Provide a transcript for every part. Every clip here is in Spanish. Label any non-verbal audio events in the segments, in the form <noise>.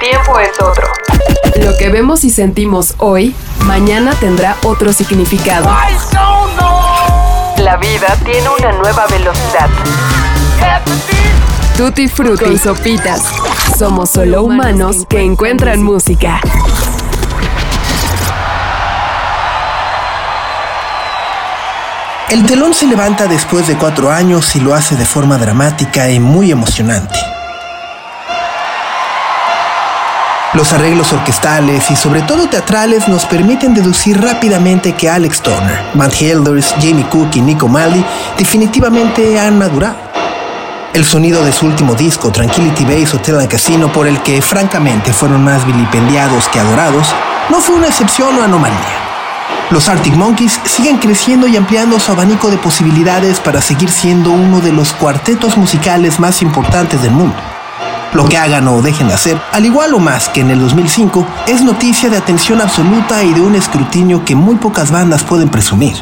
tiempo es otro. Lo que vemos y sentimos hoy, mañana tendrá otro significado. La vida tiene una nueva velocidad. Tutti Frutti y Sopitas. Somos solo humanos que encuentran música. El telón se levanta después de cuatro años y lo hace de forma dramática y muy emocionante. Los arreglos orquestales y sobre todo teatrales nos permiten deducir rápidamente que Alex Turner, Matt Helders, Jamie Cook y Nico Malley definitivamente han madurado. El sonido de su último disco, Tranquility Base Hotel and Casino, por el que francamente fueron más vilipendiados que adorados, no fue una excepción o anomalía. Los Arctic Monkeys siguen creciendo y ampliando su abanico de posibilidades para seguir siendo uno de los cuartetos musicales más importantes del mundo. Lo que hagan o dejen de hacer, al igual o más que en el 2005, es noticia de atención absoluta y de un escrutinio que muy pocas bandas pueden presumir.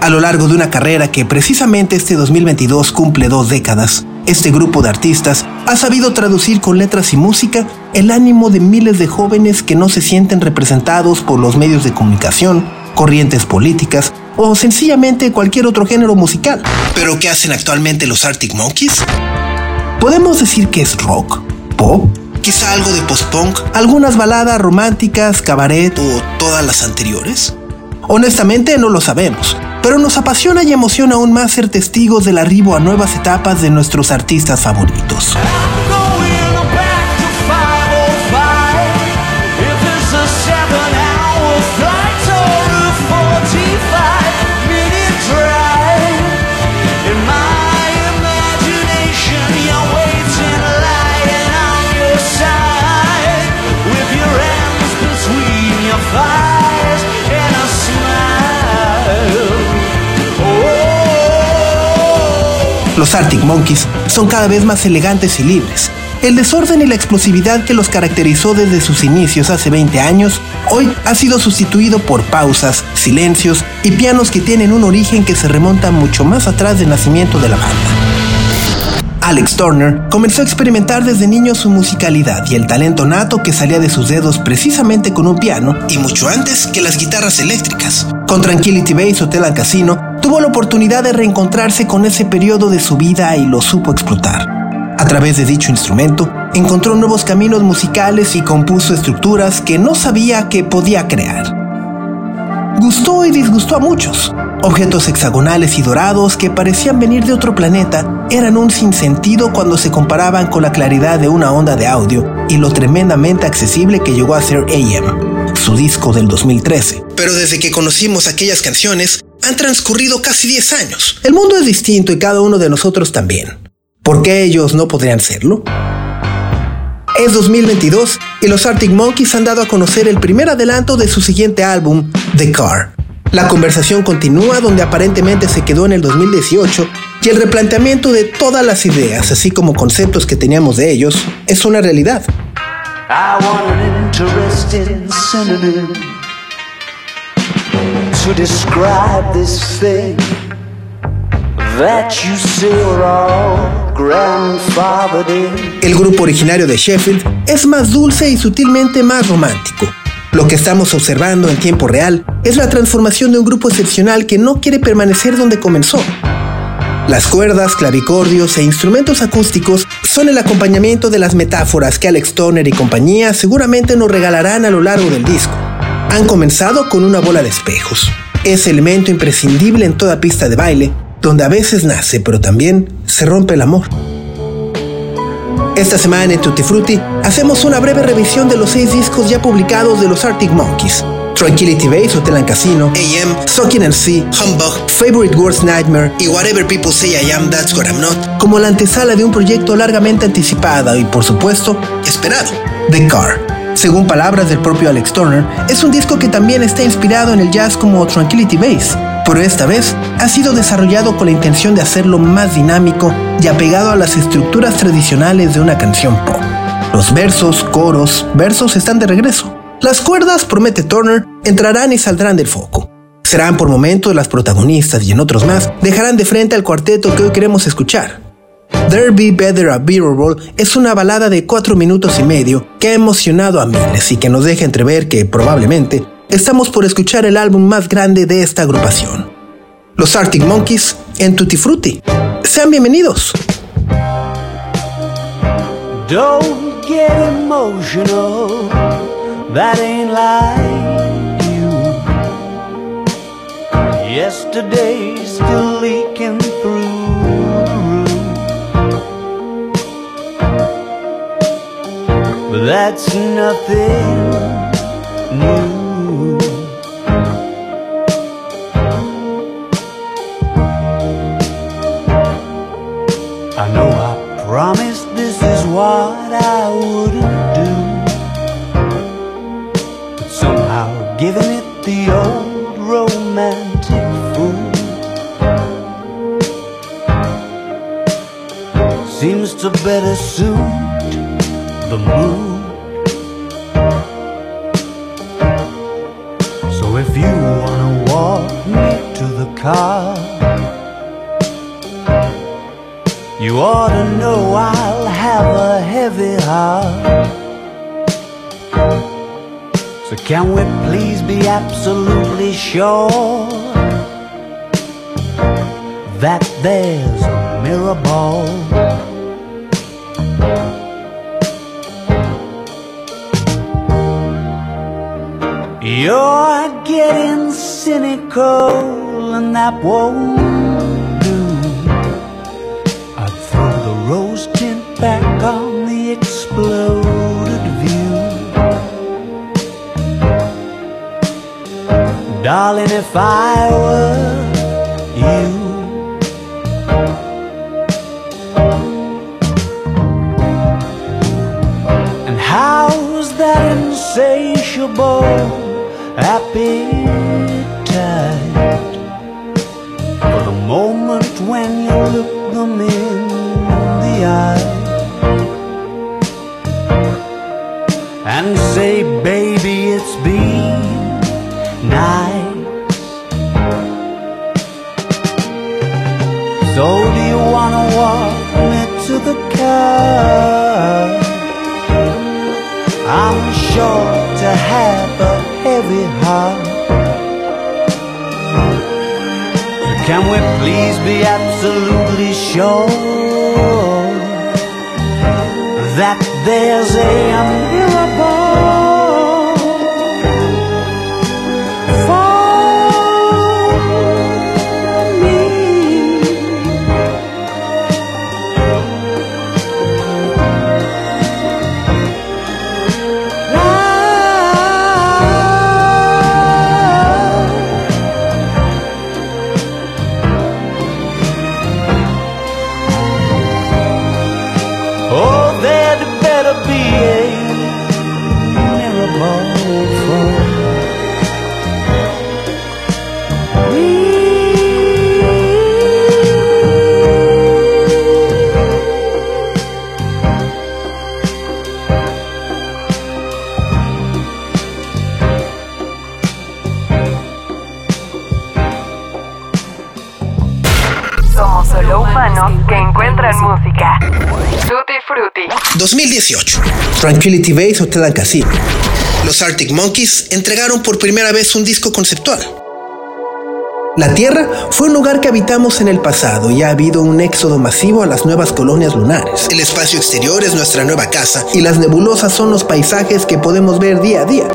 A lo largo de una carrera que precisamente este 2022 cumple dos décadas, este grupo de artistas ha sabido traducir con letras y música el ánimo de miles de jóvenes que no se sienten representados por los medios de comunicación, corrientes políticas o sencillamente cualquier otro género musical. ¿Pero qué hacen actualmente los Arctic Monkeys? ¿Podemos decir que es rock? ¿Pop? ¿Quizá algo de post-punk? ¿Algunas baladas románticas, cabaret o todas las anteriores? Honestamente no lo sabemos, pero nos apasiona y emociona aún más ser testigos del arribo a nuevas etapas de nuestros artistas favoritos. Los Arctic Monkeys son cada vez más elegantes y libres. El desorden y la explosividad que los caracterizó desde sus inicios hace 20 años, hoy ha sido sustituido por pausas, silencios y pianos que tienen un origen que se remonta mucho más atrás del nacimiento de la banda. Alex Turner comenzó a experimentar desde niño su musicalidad y el talento nato que salía de sus dedos precisamente con un piano y mucho antes que las guitarras eléctricas. Con Tranquility Base Hotel and Casino tuvo la oportunidad de reencontrarse con ese periodo de su vida y lo supo explotar. A través de dicho instrumento, encontró nuevos caminos musicales y compuso estructuras que no sabía que podía crear. Gustó y disgustó a muchos. Objetos hexagonales y dorados que parecían venir de otro planeta eran un sinsentido cuando se comparaban con la claridad de una onda de audio y lo tremendamente accesible que llegó a ser AM, su disco del 2013. Pero desde que conocimos aquellas canciones, han transcurrido casi 10 años. El mundo es distinto y cada uno de nosotros también. ¿Por qué ellos no podrían serlo? Es 2022 y los Arctic Monkeys han dado a conocer el primer adelanto de su siguiente álbum, The Car. La conversación continúa donde aparentemente se quedó en el 2018 y el replanteamiento de todas las ideas, así como conceptos que teníamos de ellos, es una realidad. El grupo originario de Sheffield es más dulce y sutilmente más romántico. Lo que estamos observando en tiempo real es la transformación de un grupo excepcional que no quiere permanecer donde comenzó. Las cuerdas, clavicordios e instrumentos acústicos son el acompañamiento de las metáforas que Alex Toner y compañía seguramente nos regalarán a lo largo del disco. Han comenzado con una bola de espejos. Es elemento imprescindible en toda pista de baile, donde a veces nace, pero también se rompe el amor. Esta semana en Tutti Frutti hacemos una breve revisión de los seis discos ya publicados de los Arctic Monkeys. Tranquility Base, Hotel and Casino, AM, Sucking and Sea, Humbug, Favorite Worst Nightmare y Whatever People Say I Am, That's What I'm Not, como la antesala de un proyecto largamente anticipado y, por supuesto, esperado, The Car. Según palabras del propio Alex Turner, es un disco que también está inspirado en el jazz como Tranquility Base, pero esta vez ha sido desarrollado con la intención de hacerlo más dinámico y apegado a las estructuras tradicionales de una canción pop. Los versos, coros, versos están de regreso. Las cuerdas, promete Turner, entrarán y saldrán del foco. Serán por momentos las protagonistas y en otros más dejarán de frente al cuarteto que hoy queremos escuchar. There Be Better a Bearable es una balada de 4 minutos y medio que ha emocionado a miles y que nos deja entrever que probablemente estamos por escuchar el álbum más grande de esta agrupación. Los Arctic Monkeys en Tutti Frutti. Sean bienvenidos. Don't get emotional, that ain't like you. Yesterday's still leaking that's nothing new. I know I promised this is what I wouldn't do. But somehow giving it the old romantic fool seems to better suit the mood. Car. You ought to know I'll have a heavy heart. So can we please be absolutely sure that there's a mirror ball? You're getting cynical and that won't do. I'd throw the rose tint back on the exploded view. Darling, if I were 2018. Tranquility Base Hotel and Casino. Los Arctic Monkeys entregaron por primera vez un disco conceptual. La Tierra fue un lugar que habitamos en el pasado y ha habido un éxodo masivo a las nuevas colonias lunares. El espacio exterior es nuestra nueva casa y las nebulosas son los paisajes que podemos ver día a día.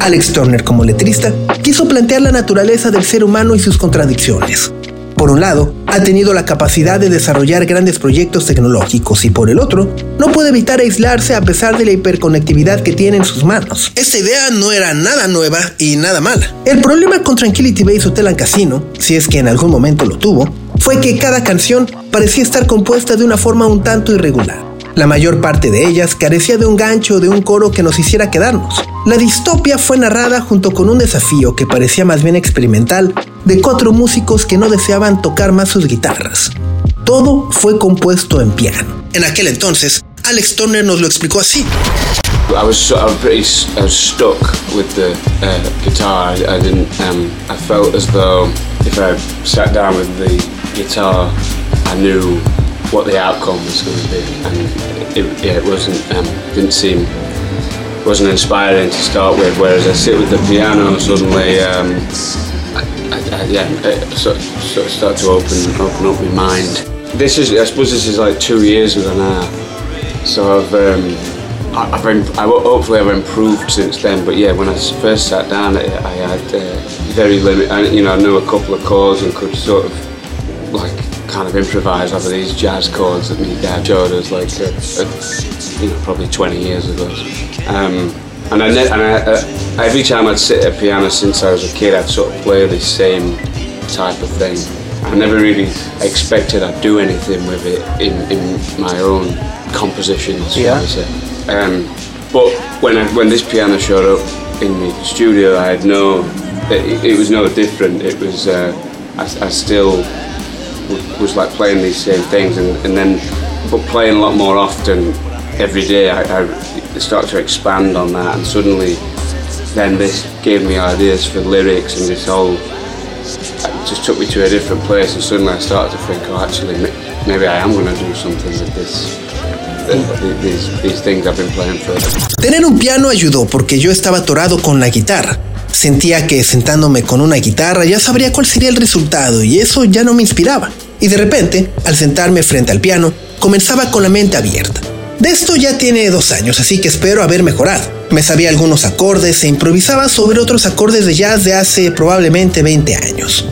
Alex Turner como letrista quiso plantear la naturaleza del ser humano y sus contradicciones. Por un lado, ha tenido la capacidad de desarrollar grandes proyectos tecnológicos y por el otro, no puede evitar aislarse a pesar de la hiperconectividad que tiene en sus manos. Esta idea no era nada nueva y nada mala. El problema con Tranquility Base Hotel Casino, si es que en algún momento lo tuvo, fue que cada canción parecía estar compuesta de una forma un tanto irregular. La mayor parte de ellas carecía de un gancho o de un coro que nos hiciera quedarnos. La distopia fue narrada junto con un desafío que parecía más bien experimental de cuatro músicos que no deseaban tocar más sus guitarras. Todo fue compuesto en piano. En aquel entonces, Alex Turner nos lo explicó así. I was sort of pretty I was stuck with the uh, guitar. I, I didn't. Um, I felt as though if I sat down with the guitar, I knew what the outcome was going to be, and it, yeah, it wasn't um, didn't seem wasn't inspiring to start with. Whereas I sit with the piano, and suddenly, um, I, I, yeah, it sort, sort of start to open open up my mind. This is, I suppose, this is like two years ago now. So I've, um, I've, im- I, hopefully I've improved since then. But yeah, when I first sat down, I, I had uh, very limited. You know, I knew a couple of chords and could sort of like kind of improvise over these jazz chords that me dad showed us like uh, uh, you know probably 20 years ago. Um, and I, ne- and I, uh, every time I'd sit at a piano since I was a kid, I'd sort of play the same type of thing. I never really expected I'd do anything with it in, in my own compositions, Yeah. Um, but when I, when this piano showed up in the studio, I had no, it, it was no different. It was, uh, I, I still was like playing these same things, and, and then, but playing a lot more often every day. I, I started to expand on that, and suddenly, then this gave me ideas for lyrics, and this whole it just took me to a different place, and suddenly I started to think, oh, actually, maybe I am going to do something with this. These, these things I've been playing for. Tener un piano ayudó porque yo estaba atorado con la guitarra. Sentía que sentándome con una guitarra ya sabría cuál sería el resultado y eso ya no me inspiraba. Y de repente, al sentarme frente al piano, comenzaba con la mente abierta. De esto ya tiene dos años, así que espero haber mejorado. Me sabía algunos acordes e improvisaba sobre otros acordes de jazz de hace probablemente 20 años.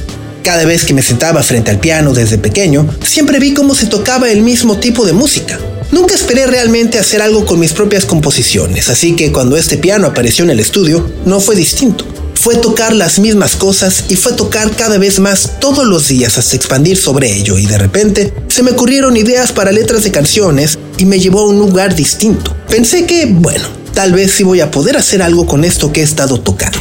Cada vez que me sentaba frente al piano desde pequeño, siempre vi cómo se tocaba el mismo tipo de música. Nunca esperé realmente hacer algo con mis propias composiciones, así que cuando este piano apareció en el estudio, no fue distinto. Fue tocar las mismas cosas y fue tocar cada vez más todos los días hasta expandir sobre ello y de repente se me ocurrieron ideas para letras de canciones y me llevó a un lugar distinto. Pensé que, bueno, tal vez sí voy a poder hacer algo con esto que he estado tocando.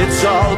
It's all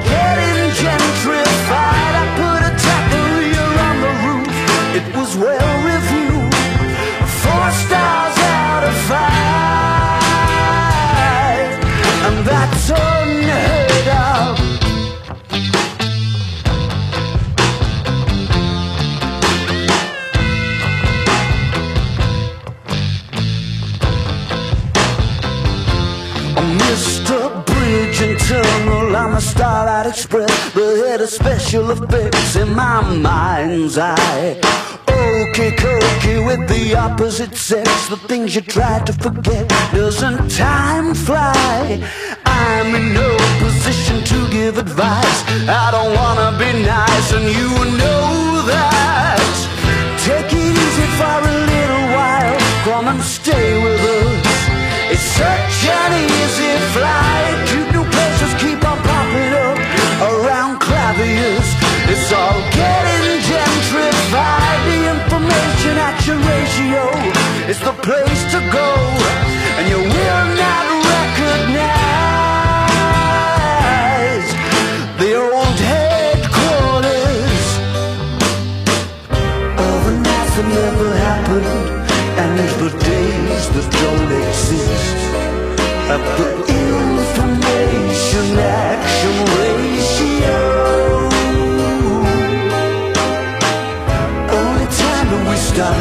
Tunnel on the Starlight Express The head of special effects in my mind's eye Okay, cokey with the opposite sex The things you try to forget Doesn't time fly? I'm in no position to give advice I don't wanna be nice and you know that Take it easy for a little while Come and stay with us it's such an easy flight. Claviers. It's all getting gentrified. The information action ratio is the place to go, and you will not recognize the old headquarters of a night that never happened and the days that don't exist.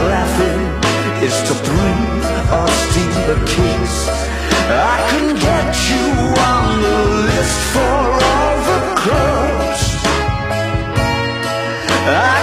Laughing is to breathe or steal a kiss. I can get you on the list for all the clubs. I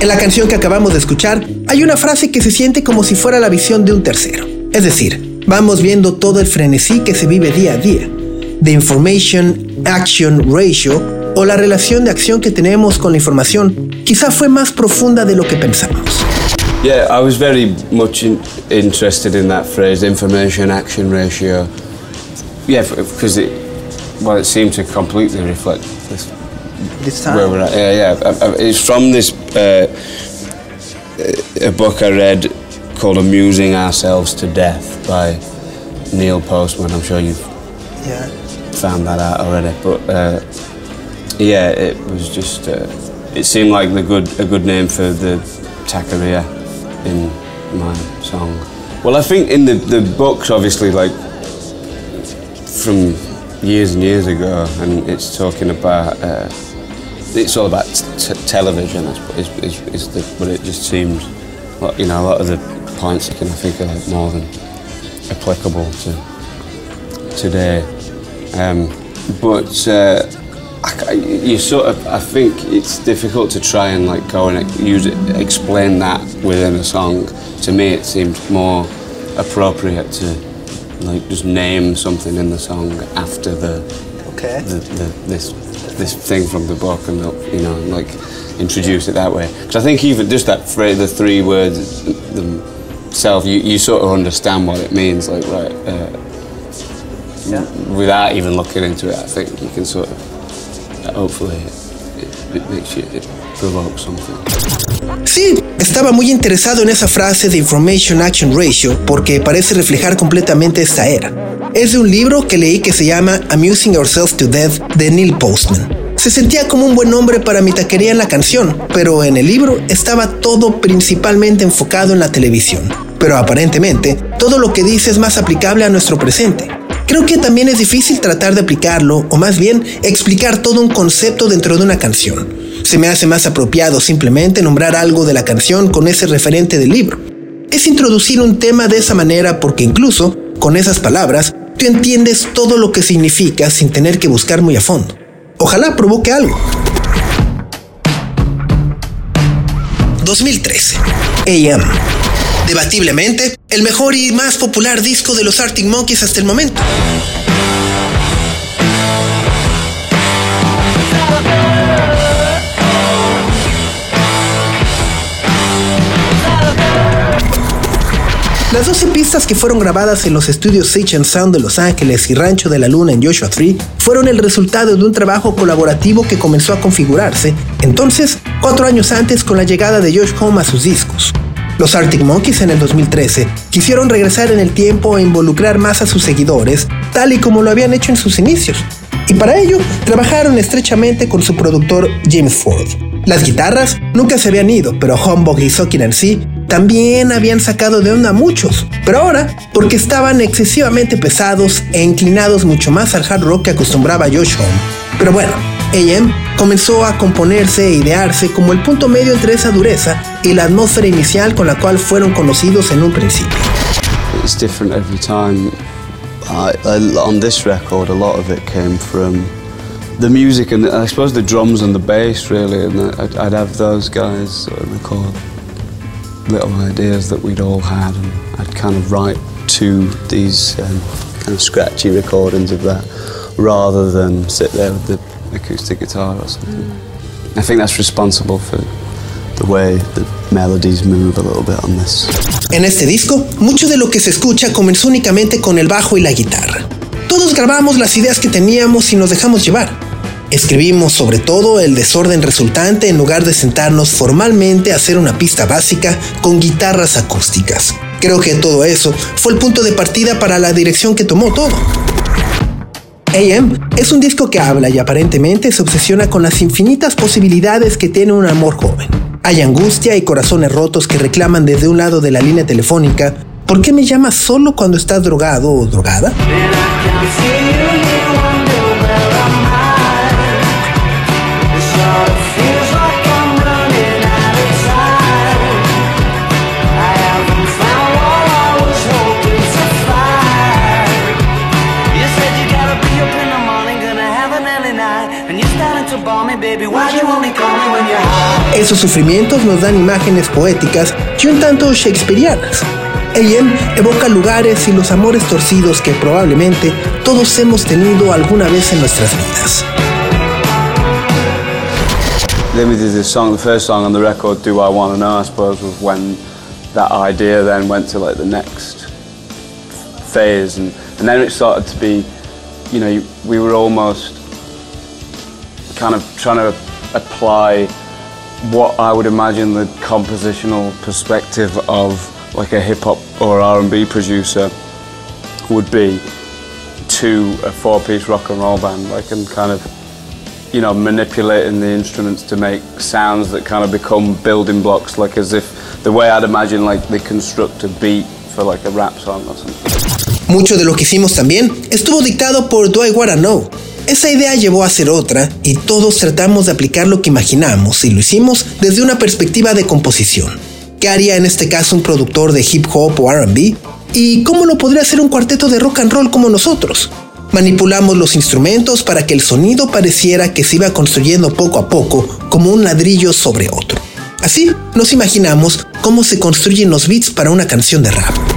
En la canción que acabamos de escuchar hay una frase que se siente como si fuera la visión de un tercero. Es decir, vamos viendo todo el frenesí que se vive día a día. The Information Action Ratio o la relación de acción que tenemos con la información quizá fue más profunda de lo que pensamos. Yeah, I was very much in, interested in that phrase, information action ratio. Yeah, because it, well, it seemed to completely reflect this This time. where we're at. Yeah, yeah. I- I- It's from this uh, a book I read called "Amusing Ourselves to Death" by Neil Postman. I'm sure you've Yeah. found that out already, but uh, yeah, it was just. Uh, it seemed like the good a good name for the taqueria in my song. Well, I think in the the books, obviously, like from years and years ago, and it's talking about. Uh, it's all about t- television, is, is, is, is the, but it just seems, you know, a lot of the points you can I think are like more than applicable to today. Um, but uh, I you sort of, I think it's difficult to try and like go and use it, explain that within a song. To me, it seems more appropriate to like just name something in the song after the Okay. the, the, this this thing from the book and you know like introduce it that way. Because I think even just that phrase the three words themselves you, you sort of understand what it means like right uh, without even looking into it I think you can sort of hopefully it, it makes you it provokes something Sí, estaba muy interesado en esa frase de Information Action Ratio porque parece reflejar completamente esta era. Es de un libro que leí que se llama Amusing Ourselves to Death de Neil Postman. Se sentía como un buen nombre para mi taquería en la canción, pero en el libro estaba todo principalmente enfocado en la televisión. Pero aparentemente, todo lo que dice es más aplicable a nuestro presente. Creo que también es difícil tratar de aplicarlo, o más bien explicar todo un concepto dentro de una canción. Se me hace más apropiado simplemente nombrar algo de la canción con ese referente del libro. Es introducir un tema de esa manera porque incluso, con esas palabras, tú entiendes todo lo que significa sin tener que buscar muy a fondo. Ojalá provoque algo. 2013. AM. Debatiblemente, el mejor y más popular disco de los Arctic Monkeys hasta el momento. Las 12 pistas que fueron grabadas en los estudios Sage and Sound de Los Ángeles y Rancho de la Luna en Joshua Tree fueron el resultado de un trabajo colaborativo que comenzó a configurarse entonces, cuatro años antes con la llegada de Josh Home a sus discos. Los Arctic Monkeys en el 2013 quisieron regresar en el tiempo e involucrar más a sus seguidores, tal y como lo habían hecho en sus inicios. Y para ello, trabajaron estrechamente con su productor James Ford. Las guitarras nunca se habían ido, pero Humbug y Sokin and C también habían sacado de onda a muchos, pero ahora porque estaban excesivamente pesados e inclinados mucho más al hard rock que acostumbraba Josh Home. Pero bueno, AM comenzó a componerse e idearse como el punto medio entre esa dureza y la atmósfera inicial con la cual fueron conocidos en un principio. It's different every time. I, I, on this record, a lot of it came from the music and I suppose the drums and the bass, really. And I'd, I'd have those guys record little ideas that we'd all had, and I'd kind of write to these um, kind of scratchy recordings of that rather than sit there with the acoustic guitar or something. Mm. I think that's responsible for the way the melodies move a little bit on this. En este disco, mucho de lo que se escucha comenzó únicamente con el bajo y la guitarra. Todos grabamos las ideas que teníamos y nos dejamos llevar. Escribimos sobre todo el desorden resultante en lugar de sentarnos formalmente a hacer una pista básica con guitarras acústicas. Creo que todo eso fue el punto de partida para la dirección que tomó todo. AM es un disco que habla y aparentemente se obsesiona con las infinitas posibilidades que tiene un amor joven. Hay angustia y corazones rotos que reclaman desde un lado de la línea telefónica, ¿por qué me llamas solo cuando estás drogado o drogada? Esos sufrimientos nos dan imágenes poéticas y un tanto shakespearianas. AM evoca lugares y los amores torcidos que probablemente todos hemos tenido alguna vez en nuestras vidas. We did this song, the first song on the record, Do I Wanna Know, I suppose, was when that idea then went to like the next phase and, and then it started to be, you know, we were almost kind of trying to apply what I would imagine the compositional perspective of like a hip hop or R&B producer would be to a four-piece rock and roll band, like and kind of you know manipulating the instruments to make sounds that kind of become building blocks, like as if the way I'd imagine like they construct a beat for like a rap song or something. Mucho de lo que hicimos también estuvo dictado por Do I Wanna Know, Esa idea llevó a ser otra y todos tratamos de aplicar lo que imaginamos y lo hicimos desde una perspectiva de composición. ¿Qué haría en este caso un productor de hip hop o RB? ¿Y cómo lo podría hacer un cuarteto de rock and roll como nosotros? Manipulamos los instrumentos para que el sonido pareciera que se iba construyendo poco a poco como un ladrillo sobre otro. Así nos imaginamos cómo se construyen los beats para una canción de rap.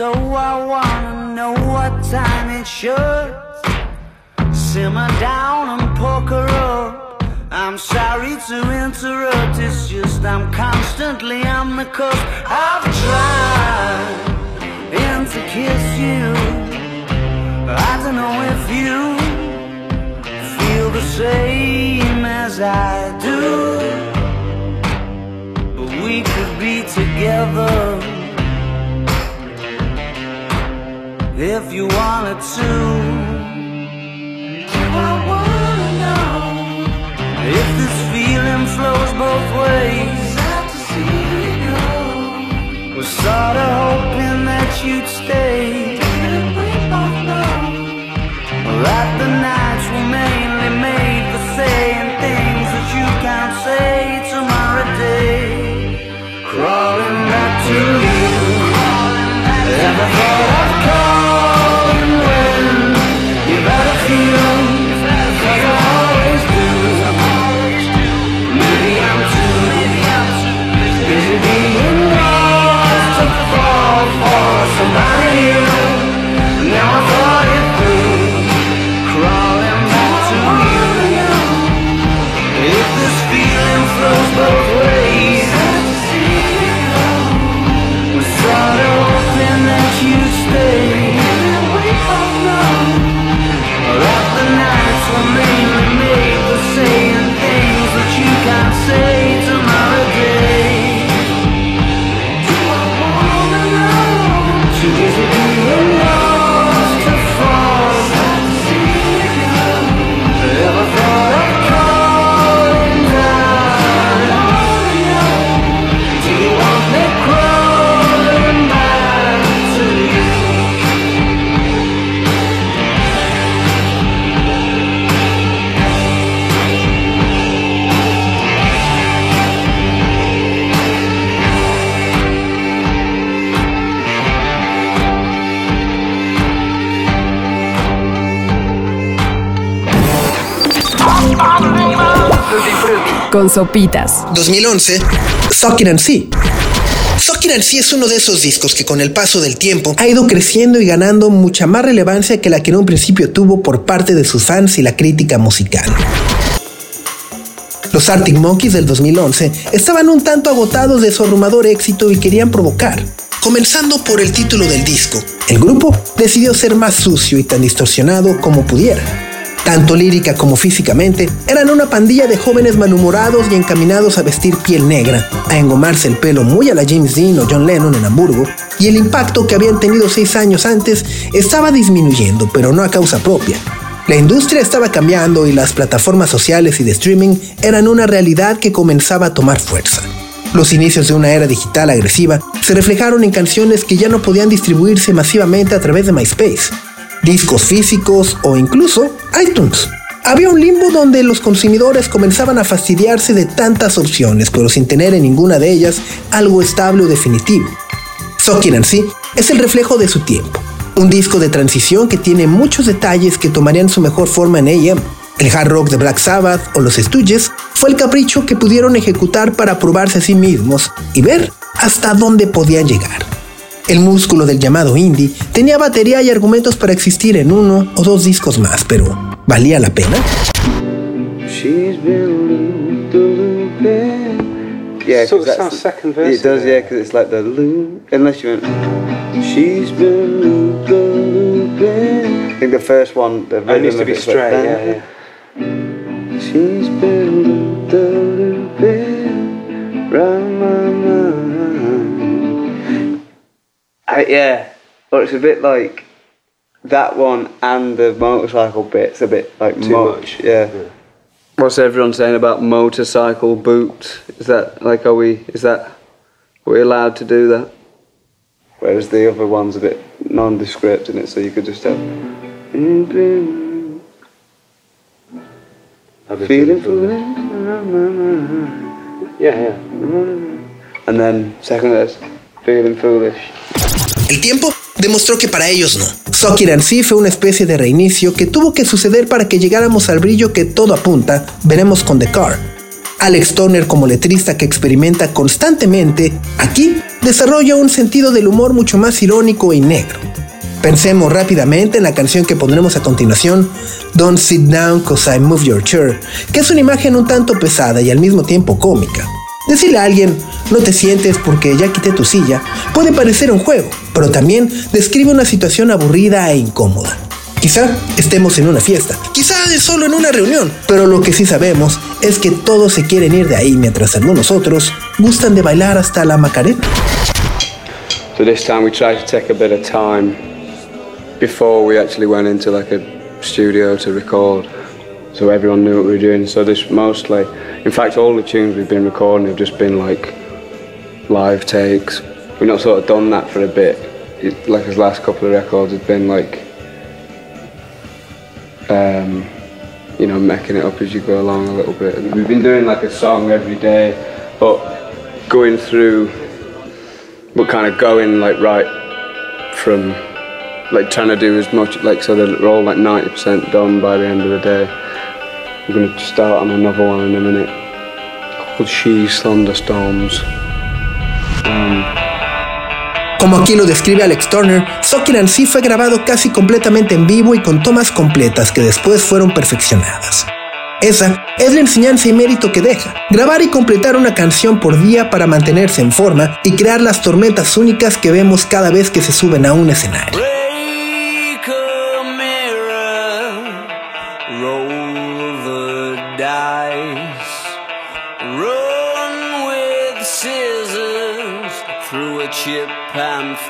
So, I wanna know what time it should. Simmer down and poker up. I'm sorry to interrupt, it's just I'm constantly on the cusp. I've tried and to kiss you. I don't know if you feel the same as I do But we could be together if you wanted to. I wanna know if this feeling flows both ways. Sad to see you go. Was sorta hoping that you'd stay. Didn't we both know that the nights were made sopitas. 2011, Suck It and See. Suck It and See es uno de esos discos que con el paso del tiempo ha ido creciendo y ganando mucha más relevancia que la que en un principio tuvo por parte de sus fans y la crítica musical. Los Arctic Monkeys del 2011 estaban un tanto agotados de su abrumador éxito y querían provocar. Comenzando por el título del disco, el grupo decidió ser más sucio y tan distorsionado como pudiera. Tanto lírica como físicamente, eran una pandilla de jóvenes malhumorados y encaminados a vestir piel negra, a engomarse el pelo muy a la James Dean o John Lennon en Hamburgo, y el impacto que habían tenido seis años antes estaba disminuyendo, pero no a causa propia. La industria estaba cambiando y las plataformas sociales y de streaming eran una realidad que comenzaba a tomar fuerza. Los inicios de una era digital agresiva se reflejaron en canciones que ya no podían distribuirse masivamente a través de MySpace, discos físicos o incluso iTunes. Había un limbo donde los consumidores comenzaban a fastidiarse de tantas opciones, pero sin tener en ninguna de ellas algo estable o definitivo. Sokin en sí es el reflejo de su tiempo. Un disco de transición que tiene muchos detalles que tomarían su mejor forma en AM. El hard rock de Black Sabbath o los Stooges fue el capricho que pudieron ejecutar para probarse a sí mismos y ver hasta dónde podían llegar. El músculo del llamado indie tenía batería y argumentos para existir en uno o dos discos más, pero ¿valía la pena? Yeah, Sort of sounds second verse It does, yeah, because it's like the loop. Unless you went. She's been looping. I think the first one, the It needs rhythm to of be it's like, straight, yeah, yeah. She's been looped a looping round my I, yeah, but it's a bit like that one and the motorcycle bit's a bit like Too much. much. Yeah. What's everyone saying about motorcycle boots? Is that like are we? Is that are we allowed to do that? Whereas the other one's a bit nondescript in it, so you could just have. I've Feeling foolish. foolish. Yeah, yeah. And then second verse, feeling foolish. El tiempo demostró que para ellos no. And See fue una especie de reinicio que tuvo que suceder para que llegáramos al brillo que todo apunta, veremos con The Car. Alex Turner como letrista que experimenta constantemente, aquí desarrolla un sentido del humor mucho más irónico y negro. Pensemos rápidamente en la canción que pondremos a continuación, Don't Sit Down Cause I Move Your Chair, que es una imagen un tanto pesada y al mismo tiempo cómica. Decirle a alguien, no te sientes porque ya quité tu silla, puede parecer un juego, pero también describe una situación aburrida e incómoda. Quizá estemos en una fiesta, quizá es solo en una reunión, pero lo que sí sabemos es que todos se quieren ir de ahí mientras algunos otros gustan de bailar hasta la Macarena. So this time we tried to take a bit of time before we actually went into like a studio to record, so everyone knew what we were doing. So this mostly, in fact, all the tunes we've been recording have just been like live takes. We've not sort of done that for a bit. It, like his last couple of records have been like, um, you know, making it up as you go along a little bit. And we've been doing like a song every day, but going through, but kind of going like right from like trying to do as much like so that we're all like 90% done by the end of the day. I'm gonna start on another one in a minute called She's Thunderstorms. Um, Como aquí lo describe Alex Turner, Sucking and See fue grabado casi completamente en vivo y con tomas completas que después fueron perfeccionadas. Esa es la enseñanza y mérito que deja, grabar y completar una canción por día para mantenerse en forma y crear las tormentas únicas que vemos cada vez que se suben a un escenario.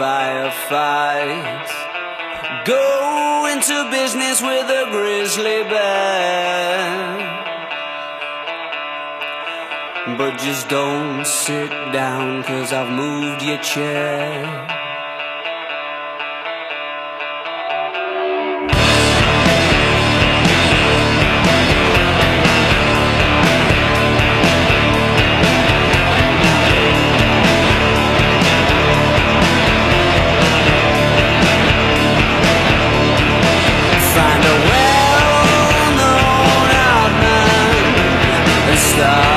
Firefight. Go into business with a grizzly bear. But just don't sit down, cause I've moved your chair. And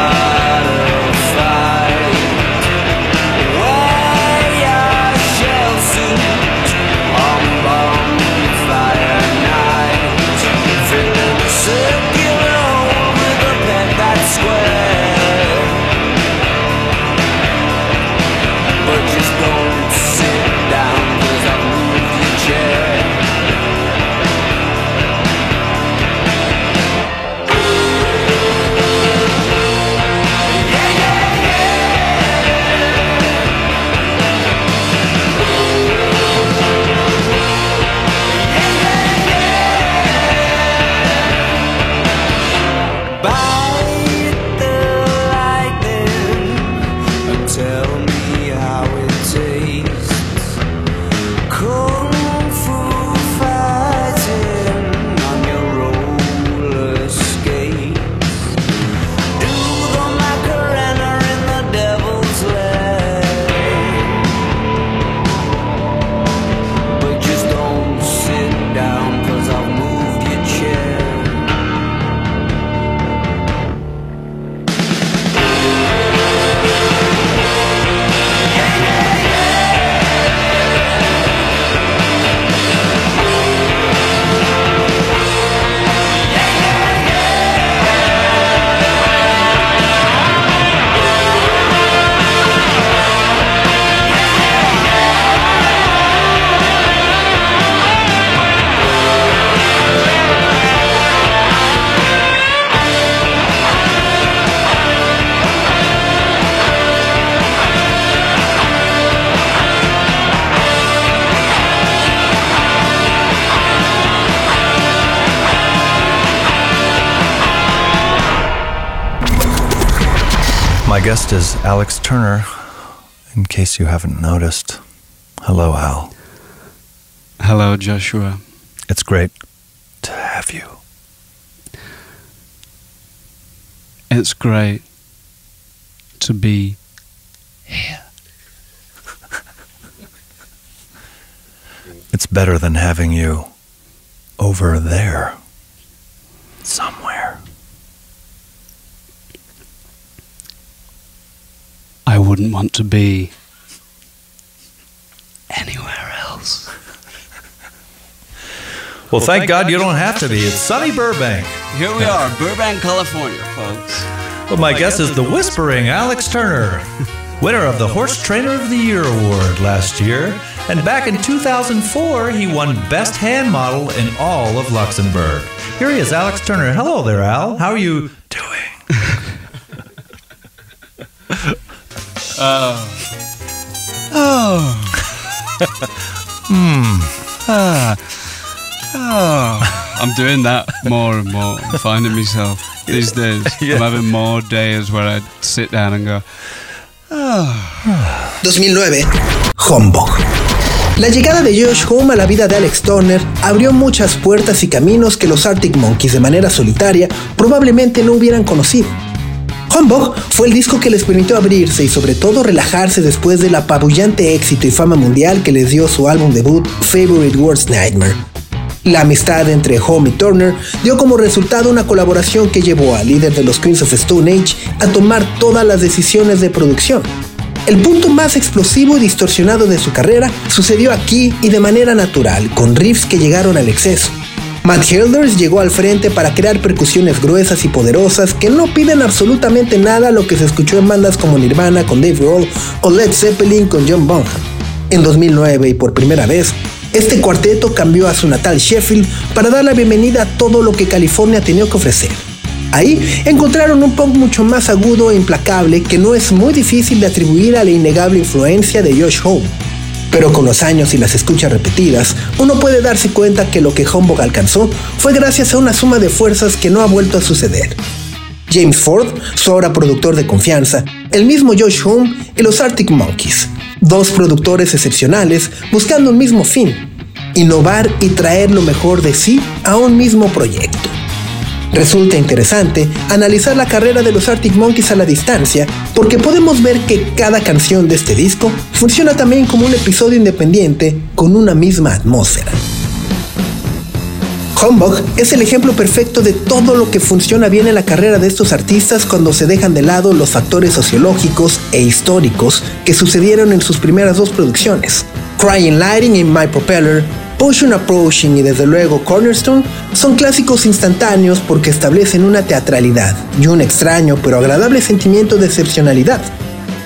Alex Turner, in case you haven't noticed. Hello, Al. Hello, Joshua. It's great to have you. It's great to be here. It's better than having you over there wouldn't want to be anywhere else. <laughs> Well, thank God you don't have to be. It's sunny Burbank. Here we are, Burbank, California, folks. Well, my guest is the whispering Alex Turner, winner of the Horse Trainer of the Year award last year. And back in 2004, he won Best Hand Model in all of Luxembourg. Here he is, Alex Turner. Hello there, Al. How are you Oh. <laughs> Hmm. Ah. Oh. I'm doing that more and more. I'm finding myself these days. Yeah. I'm having more days where I sit down and go, 2009, Humbug. La llegada de Josh Home a la vida de Alex Turner abrió muchas puertas y caminos que los Arctic Monkeys de manera solitaria probablemente no hubieran conocido. Humbug fue el disco que les permitió abrirse y sobre todo relajarse después del apabullante éxito y fama mundial que les dio su álbum debut Favorite Worst Nightmare. La amistad entre Home y Turner dio como resultado una colaboración que llevó al líder de los Queens of Stone Age a tomar todas las decisiones de producción. El punto más explosivo y distorsionado de su carrera sucedió aquí y de manera natural, con riffs que llegaron al exceso. Matt Helders llegó al frente para crear percusiones gruesas y poderosas que no piden absolutamente nada a lo que se escuchó en bandas como Nirvana con Dave Grohl o Led Zeppelin con John Bonham. En 2009 y por primera vez, este cuarteto cambió a su natal Sheffield para dar la bienvenida a todo lo que California tenía que ofrecer. Ahí encontraron un punk mucho más agudo e implacable que no es muy difícil de atribuir a la innegable influencia de Josh Home. Pero con los años y las escuchas repetidas, uno puede darse cuenta que lo que Humbug alcanzó fue gracias a una suma de fuerzas que no ha vuelto a suceder. James Ford, su ahora productor de confianza, el mismo Josh Home y los Arctic Monkeys, dos productores excepcionales buscando un mismo fin, innovar y traer lo mejor de sí a un mismo proyecto. Resulta interesante analizar la carrera de los Arctic Monkeys a la distancia porque podemos ver que cada canción de este disco funciona también como un episodio independiente con una misma atmósfera. Humbug es el ejemplo perfecto de todo lo que funciona bien en la carrera de estos artistas cuando se dejan de lado los factores sociológicos e históricos que sucedieron en sus primeras dos producciones. Crying Lighting y My Propeller, Potion Approaching y desde luego Cornerstone son clásicos instantáneos porque establecen una teatralidad y un extraño pero agradable sentimiento de excepcionalidad.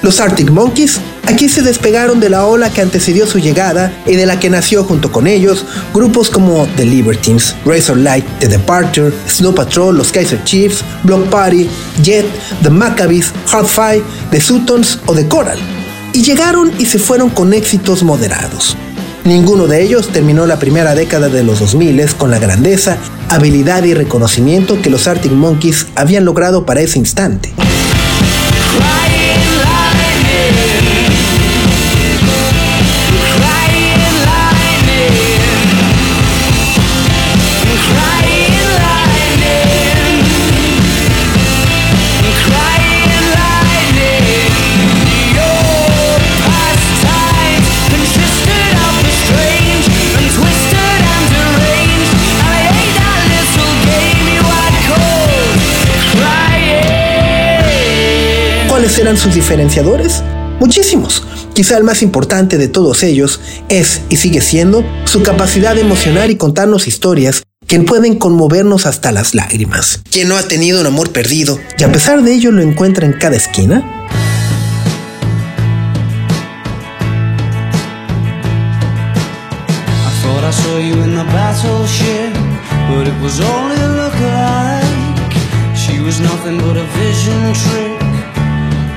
Los Arctic Monkeys aquí se despegaron de la ola que antecedió su llegada y de la que nació junto con ellos grupos como The Libertines, Razorlight, The Departure, Snow Patrol, los Kaiser Chiefs, Block Party, Jet, The Maccabees, Hardfire, The Sutons o The Coral. Y llegaron y se fueron con éxitos moderados. Ninguno de ellos terminó la primera década de los 2000 con la grandeza, habilidad y reconocimiento que los Arctic Monkeys habían logrado para ese instante. ¿Cuáles eran sus diferenciadores? Muchísimos. Quizá el más importante de todos ellos es y sigue siendo su capacidad de emocionar y contarnos historias que pueden conmovernos hasta las lágrimas. Quien no ha tenido un amor perdido y a pesar de ello lo encuentra en cada esquina?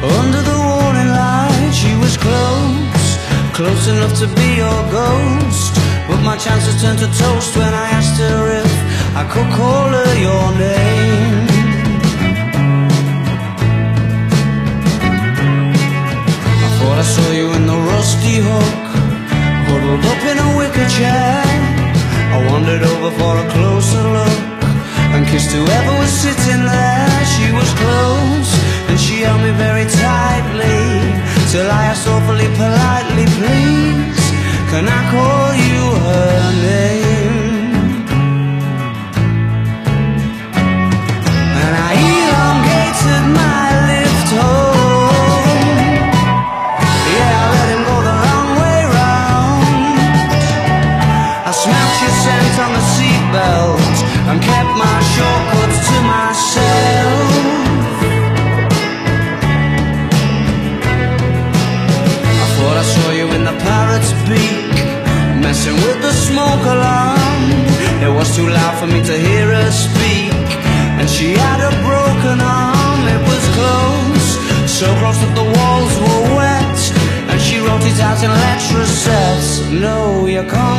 Under the warning light, she was close, close enough to be your ghost. But my chances turned to toast when I asked her if I could call her your name. I thought I saw you in the rusty hook, huddled up in a wicker chair. I wandered over for a closer look and kissed whoever was sitting there. She was close softly, politely, please. Can I call? No, you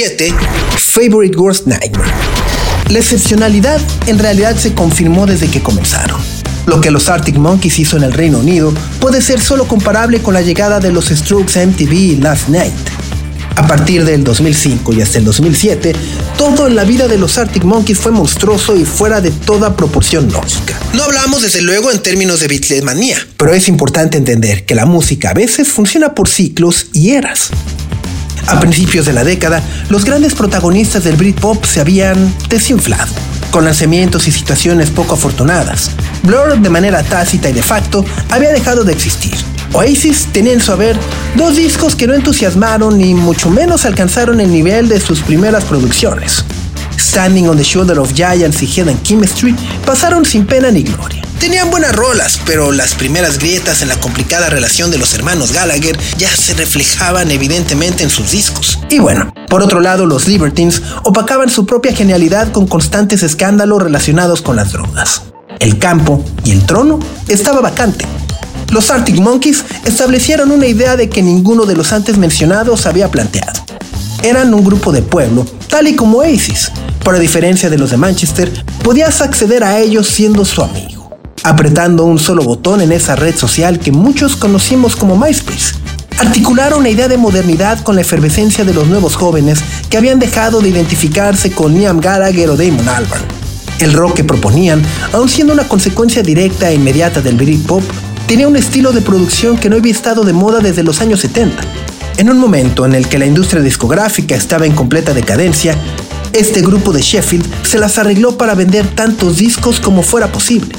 2007, Favorite Worst Nightmare. La excepcionalidad en realidad se confirmó desde que comenzaron. Lo que los Arctic Monkeys hizo en el Reino Unido puede ser solo comparable con la llegada de los Strokes a MTV Last Night. A partir del 2005 y hasta el 2007, todo en la vida de los Arctic Monkeys fue monstruoso y fuera de toda proporción lógica. No hablamos desde luego en términos de Beatlemanía, pero es importante entender que la música a veces funciona por ciclos y eras. A principios de la década, los grandes protagonistas del Britpop se habían desinflado, con lanzamientos y situaciones poco afortunadas. Blur, de manera tácita y de facto, había dejado de existir. Oasis tenía en su haber dos discos que no entusiasmaron ni mucho menos alcanzaron el nivel de sus primeras producciones. Standing on the Shoulder of Giants y Hidden Chemistry pasaron sin pena ni gloria. Tenían buenas rolas, pero las primeras grietas en la complicada relación de los hermanos Gallagher ya se reflejaban evidentemente en sus discos. Y bueno, por otro lado, los Libertines opacaban su propia genialidad con constantes escándalos relacionados con las drogas. El campo y el trono estaba vacante. Los Arctic Monkeys establecieron una idea de que ninguno de los antes mencionados había planteado. Eran un grupo de pueblo, tal y como Oasis, pero diferencia de los de Manchester, podías acceder a ellos siendo su amigo apretando un solo botón en esa red social que muchos conocimos como MySpace. Articularon una idea de modernidad con la efervescencia de los nuevos jóvenes que habían dejado de identificarse con Liam Gallagher o Damon Albarn. El rock que proponían, aun siendo una consecuencia directa e inmediata del Britpop, tenía un estilo de producción que no había estado de moda desde los años 70. En un momento en el que la industria discográfica estaba en completa decadencia, este grupo de Sheffield se las arregló para vender tantos discos como fuera posible.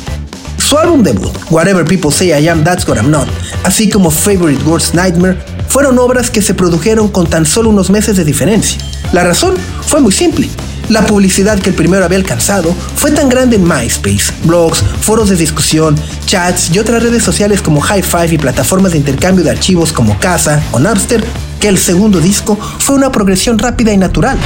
Su álbum debut, Whatever People Say I Am, That's What I'm Not, así como Favorite Worst Nightmare, fueron obras que se produjeron con tan solo unos meses de diferencia. La razón fue muy simple. La publicidad que el primero había alcanzado fue tan grande en MySpace, blogs, foros de discusión, chats y otras redes sociales como High Five y plataformas de intercambio de archivos como Casa o Napster, que el segundo disco fue una progresión rápida y natural.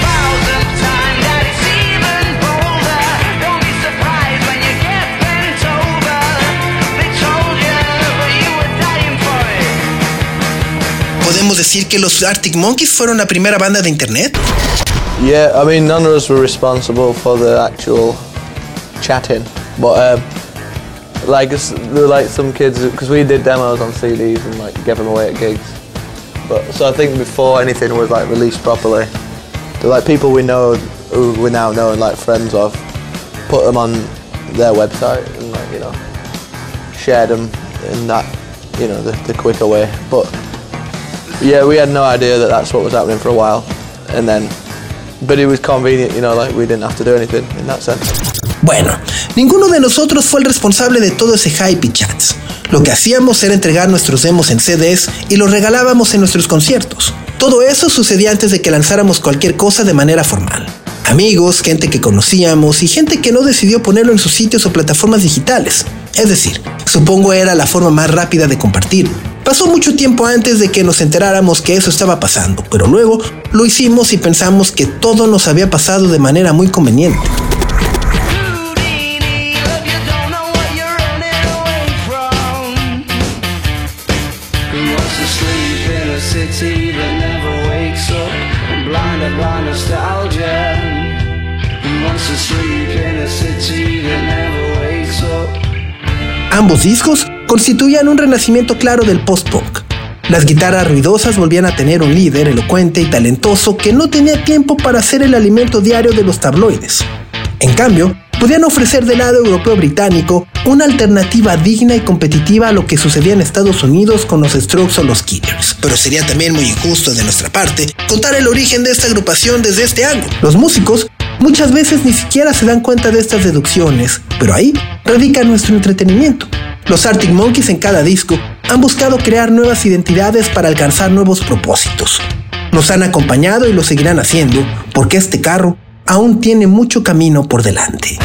¿Podemos decir que los Arctic Monkeys fueron la primera banda de internet? Yeah, I mean, none of us were responsible for the actual chatting, but um, like, there were like some kids because we did demos on CDs and like gave them away at gigs. But so I think before anything was like released properly, the like people we know who we now know and like friends of put them on their website and like you know shared them in that you know the, the quicker way. But yeah, we had no idea that that's what was happening for a while, and then but it was convenient, you know, like we didn't have to do anything in that sense. Bueno, ninguno de nosotros fue el responsable de todo ese hype y chats. Lo que hacíamos era entregar nuestros demos en CDs y los regalábamos en nuestros conciertos. Todo eso sucedía antes de que lanzáramos cualquier cosa de manera formal. Amigos, gente que conocíamos y gente que no decidió ponerlo en sus sitios o plataformas digitales. Es decir, supongo era la forma más rápida de compartir. Pasó mucho tiempo antes de que nos enteráramos que eso estaba pasando, pero luego lo hicimos y pensamos que todo nos había pasado de manera muy conveniente. Ambos discos constituían un renacimiento claro del post-punk. Las guitarras ruidosas volvían a tener un líder elocuente y talentoso que no tenía tiempo para hacer el alimento diario de los tabloides. En cambio, podían ofrecer del lado europeo británico una alternativa digna y competitiva a lo que sucedía en Estados Unidos con los Strokes o los Killers. Pero sería también muy injusto de nuestra parte contar el origen de esta agrupación desde este ángulo. Los músicos muchas veces ni siquiera se dan cuenta de estas deducciones, pero ahí radica nuestro entretenimiento. Los Arctic Monkeys en cada disco han buscado crear nuevas identidades para alcanzar nuevos propósitos. Nos han acompañado y lo seguirán haciendo porque este carro aún tiene mucho camino por delante.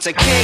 once again.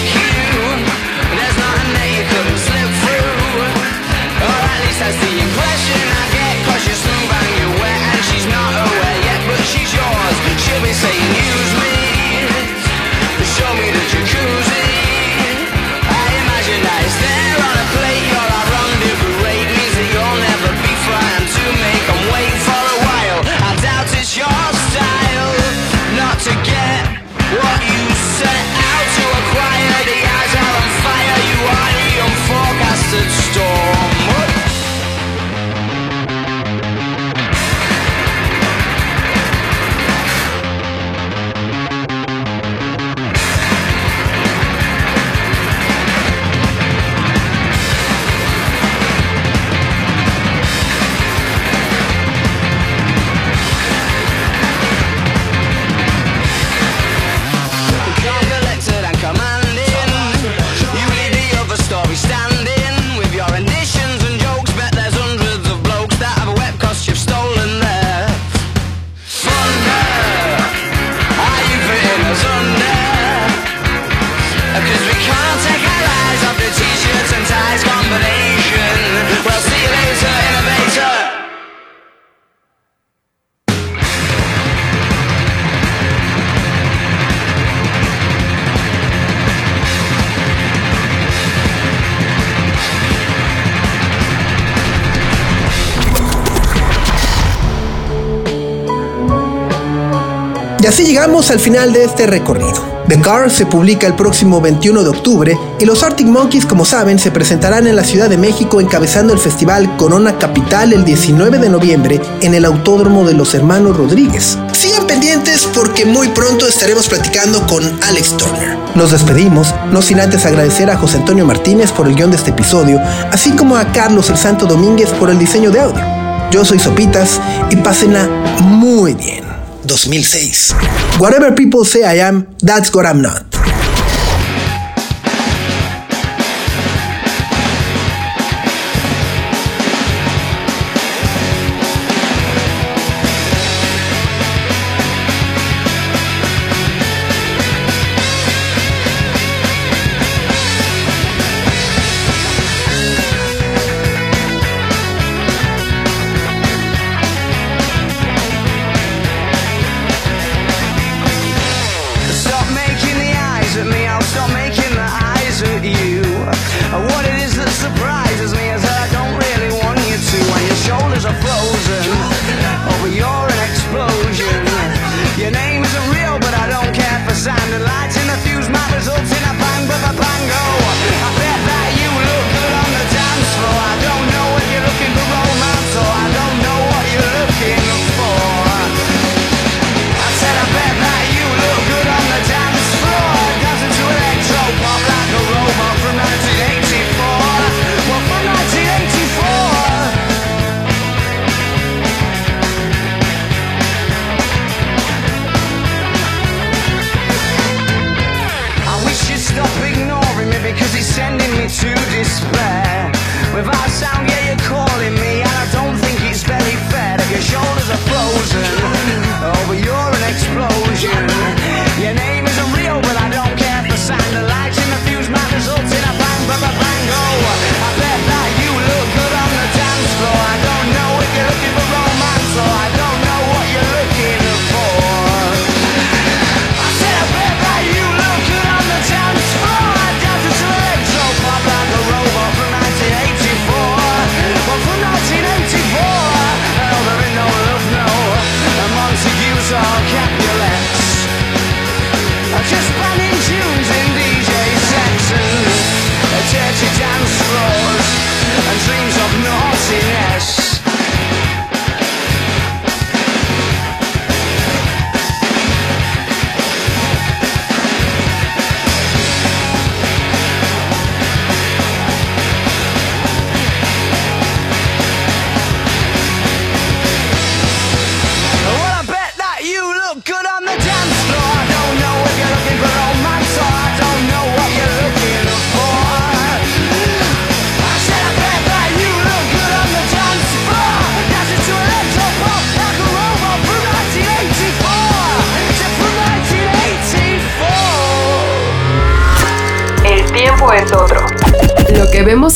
Llegamos al final de este recorrido. The Car se publica el próximo 21 de octubre y los Arctic Monkeys, como saben, se presentarán en la Ciudad de México encabezando el festival Corona Capital el 19 de noviembre en el Autódromo de los Hermanos Rodríguez. Sigan pendientes porque muy pronto estaremos platicando con Alex Turner. Nos despedimos, no sin antes agradecer a José Antonio Martínez por el guion de este episodio, así como a Carlos el Santo Domínguez por el diseño de audio. Yo soy Sopitas y pásenla muy bien. 2006. Whatever people say I am, that's what I'm not.